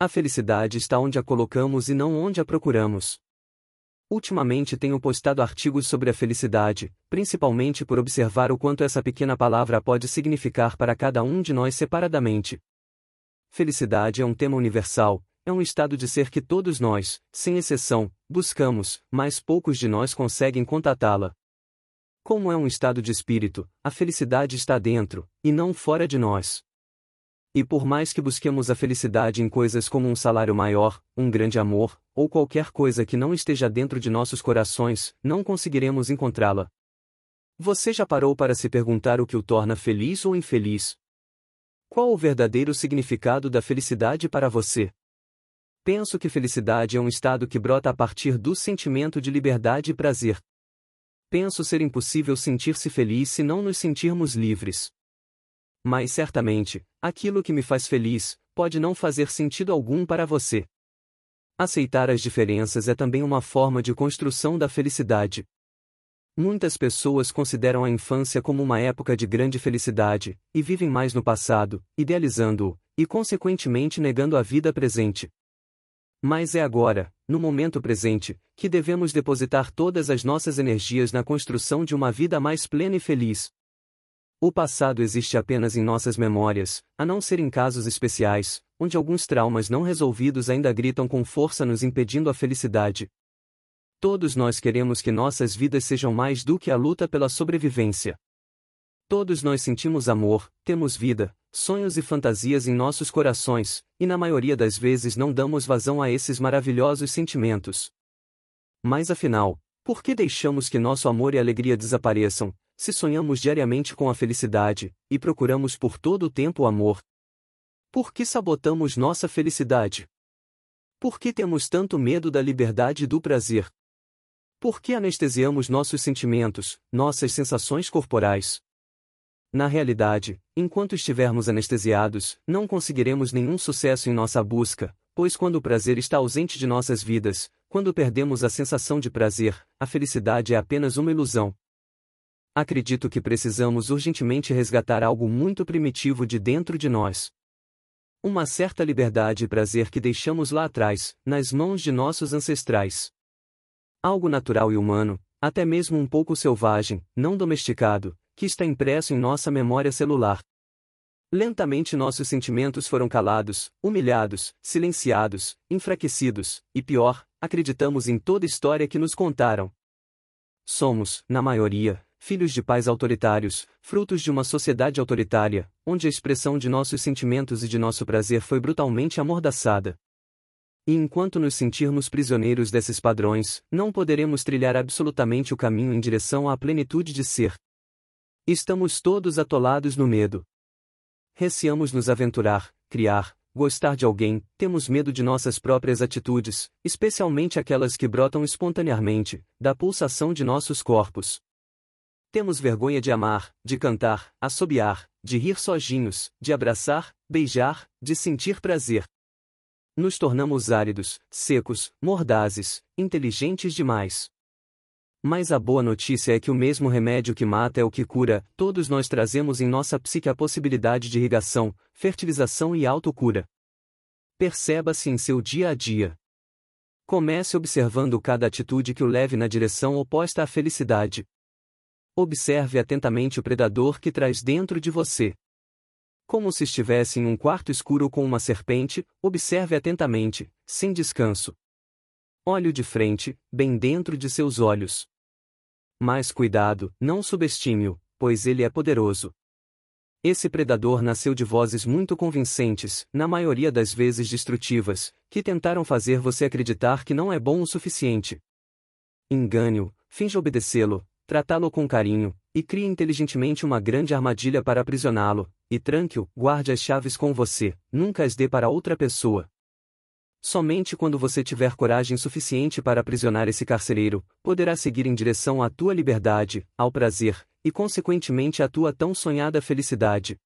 A felicidade está onde a colocamos e não onde a procuramos. Ultimamente tenho postado artigos sobre a felicidade, principalmente por observar o quanto essa pequena palavra pode significar para cada um de nós separadamente. Felicidade é um tema universal, é um estado de ser que todos nós, sem exceção, buscamos, mas poucos de nós conseguem contatá-la. Como é um estado de espírito, a felicidade está dentro, e não fora de nós. E por mais que busquemos a felicidade em coisas como um salário maior, um grande amor, ou qualquer coisa que não esteja dentro de nossos corações, não conseguiremos encontrá-la. Você já parou para se perguntar o que o torna feliz ou infeliz? Qual o verdadeiro significado da felicidade para você? Penso que felicidade é um estado que brota a partir do sentimento de liberdade e prazer. Penso ser impossível sentir-se feliz se não nos sentirmos livres. Mas certamente, aquilo que me faz feliz, pode não fazer sentido algum para você. Aceitar as diferenças é também uma forma de construção da felicidade. Muitas pessoas consideram a infância como uma época de grande felicidade, e vivem mais no passado, idealizando-o, e consequentemente negando a vida presente. Mas é agora, no momento presente, que devemos depositar todas as nossas energias na construção de uma vida mais plena e feliz. O passado existe apenas em nossas memórias, a não ser em casos especiais, onde alguns traumas não resolvidos ainda gritam com força nos impedindo a felicidade. Todos nós queremos que nossas vidas sejam mais do que a luta pela sobrevivência. Todos nós sentimos amor, temos vida, sonhos e fantasias em nossos corações, e na maioria das vezes não damos vazão a esses maravilhosos sentimentos. Mas afinal, por que deixamos que nosso amor e alegria desapareçam, se sonhamos diariamente com a felicidade, e procuramos por todo o tempo o amor? Por que sabotamos nossa felicidade? Por que temos tanto medo da liberdade e do prazer? Por que anestesiamos nossos sentimentos, nossas sensações corporais? Na realidade, enquanto estivermos anestesiados, não conseguiremos nenhum sucesso em nossa busca, pois quando o prazer está ausente de nossas vidas, quando perdemos a sensação de prazer, a felicidade é apenas uma ilusão, acredito que precisamos urgentemente resgatar algo muito primitivo de dentro de nós. Uma certa liberdade e prazer que deixamos lá atrás, nas mãos de nossos ancestrais. Algo natural e humano, até mesmo um pouco selvagem, não domesticado, que está impresso em nossa memória celular. Lentamente nossos sentimentos foram calados, humilhados, silenciados, enfraquecidos, e pior, acreditamos em toda história que nos contaram. Somos, na maioria, filhos de pais autoritários, frutos de uma sociedade autoritária, onde a expressão de nossos sentimentos e de nosso prazer foi brutalmente amordaçada. E enquanto nos sentirmos prisioneiros desses padrões, não poderemos trilhar absolutamente o caminho em direção à plenitude de ser. Estamos todos atolados no medo. Receamos nos aventurar, criar, gostar de alguém, temos medo de nossas próprias atitudes, especialmente aquelas que brotam espontaneamente, da pulsação de nossos corpos. Temos vergonha de amar, de cantar, assobiar, de rir sozinhos, de abraçar, beijar, de sentir prazer. Nos tornamos áridos, secos, mordazes, inteligentes demais. Mas a boa notícia é que o mesmo remédio que mata é o que cura, todos nós trazemos em nossa psique a possibilidade de irrigação, fertilização e autocura. Perceba-se em seu dia a dia. Comece observando cada atitude que o leve na direção oposta à felicidade. Observe atentamente o predador que traz dentro de você. Como se estivesse em um quarto escuro com uma serpente, observe atentamente, sem descanso. Olhe de frente, bem dentro de seus olhos. Mas cuidado, não subestime-o, pois ele é poderoso. Esse predador nasceu de vozes muito convincentes, na maioria das vezes destrutivas, que tentaram fazer você acreditar que não é bom o suficiente. Engane-o, finja obedecê-lo, tratá-lo com carinho, e crie inteligentemente uma grande armadilha para aprisioná-lo, e tranque-o, guarde as chaves com você, nunca as dê para outra pessoa. Somente quando você tiver coragem suficiente para aprisionar esse carcereiro, poderá seguir em direção à tua liberdade, ao prazer, e consequentemente à tua tão sonhada felicidade.